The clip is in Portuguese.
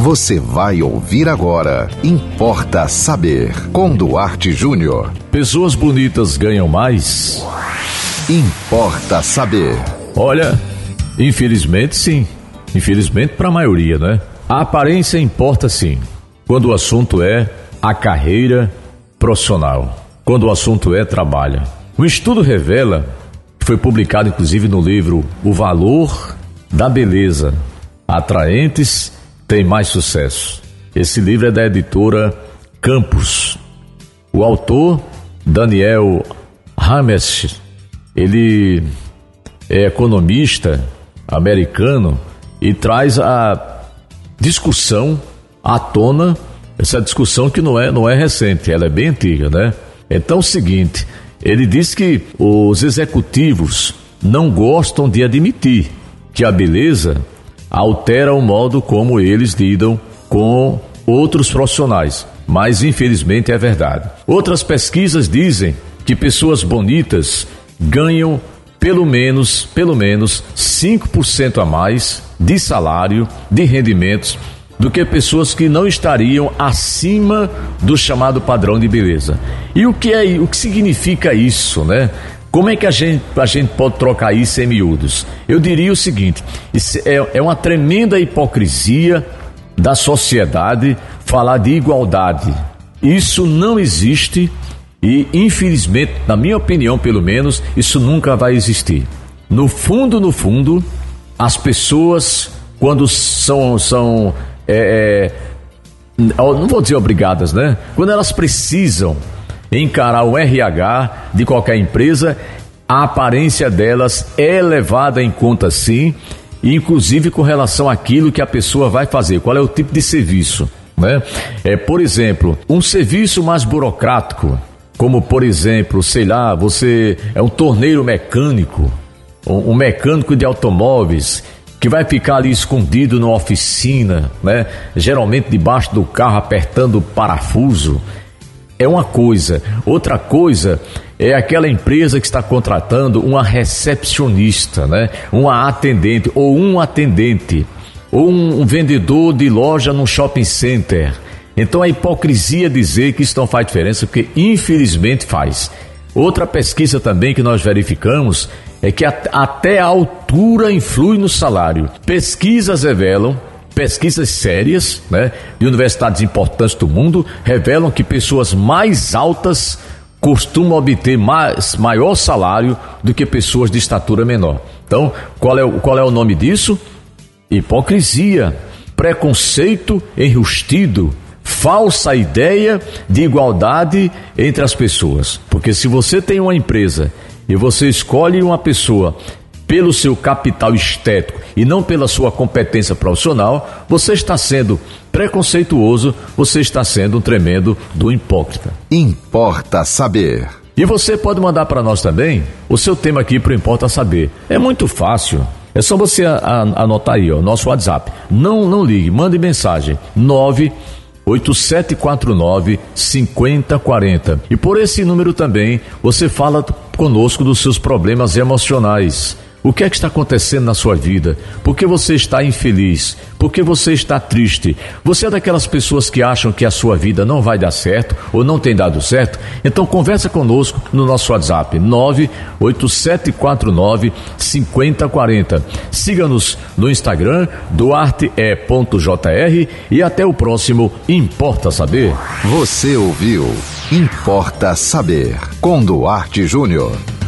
Você vai ouvir agora. Importa saber. Com Duarte Júnior. Pessoas bonitas ganham mais? Importa saber. Olha, infelizmente sim. Infelizmente para a maioria, né? A aparência importa sim. Quando o assunto é a carreira profissional. Quando o assunto é trabalho. O estudo revela, foi publicado inclusive no livro O Valor da Beleza. Atraentes tem mais sucesso. Esse livro é da editora Campos. O autor, Daniel Rames, ele é economista americano e traz a discussão à tona, essa discussão que não é, não é recente, ela é bem antiga, né? Então, é o seguinte, ele diz que os executivos não gostam de admitir que a beleza altera o modo como eles lidam com outros profissionais. Mas infelizmente é verdade. Outras pesquisas dizem que pessoas bonitas ganham pelo menos, pelo menos 5% a mais de salário, de rendimentos do que pessoas que não estariam acima do chamado padrão de beleza. E o que é o que significa isso, né? Como é que a gente, a gente pode trocar isso em miúdos? Eu diria o seguinte: é, é uma tremenda hipocrisia da sociedade falar de igualdade. Isso não existe e, infelizmente, na minha opinião, pelo menos, isso nunca vai existir. No fundo, no fundo, as pessoas, quando são, são é, é, não vou dizer obrigadas, né? Quando elas precisam encarar o RH de qualquer empresa, a aparência delas é levada em conta sim, inclusive com relação àquilo que a pessoa vai fazer, qual é o tipo de serviço. Né? É, por exemplo, um serviço mais burocrático, como por exemplo, sei lá, você é um torneiro mecânico, um, mecânico de automóveis que vai ficar ali escondido numa oficina, né? Geralmente debaixo do carro apertando o parafuso é uma coisa. Outra coisa é aquela empresa que está contratando uma recepcionista, né? Uma atendente ou um atendente ou um, vendedor de loja no shopping center. Então a hipocrisia dizer que isso não faz diferença, porque infelizmente faz. Outra pesquisa também que nós verificamos é que até a altura influi no salário. Pesquisas revelam Pesquisas sérias né, de universidades importantes do mundo revelam que pessoas mais altas costumam obter mais, maior salário do que pessoas de estatura menor. Então, qual é, qual é o nome disso? Hipocrisia, preconceito enrustido, falsa ideia de igualdade entre as pessoas. Porque se você tem uma empresa e você escolhe uma pessoa pelo seu capital estético e não pela sua competência profissional, você está sendo preconceituoso, você está sendo um tremendo do hipócrita. Importa saber. E você pode mandar para nós também o seu tema aqui para o Importa Saber. É muito fácil. É só você anotar aí, ó, nosso WhatsApp. Não, não ligue, mande mensagem. 98749 5040. E por esse número também você fala conosco dos seus problemas emocionais o que é que está acontecendo na sua vida? Por que você está infeliz? Por que você está triste? Você é daquelas pessoas que acham que a sua vida não vai dar certo ou não tem dado certo? Então conversa conosco no nosso WhatsApp 98749 5040. Siga-nos no Instagram duarte.jr e até o próximo Importa Saber. Você ouviu Importa Saber com Duarte Júnior.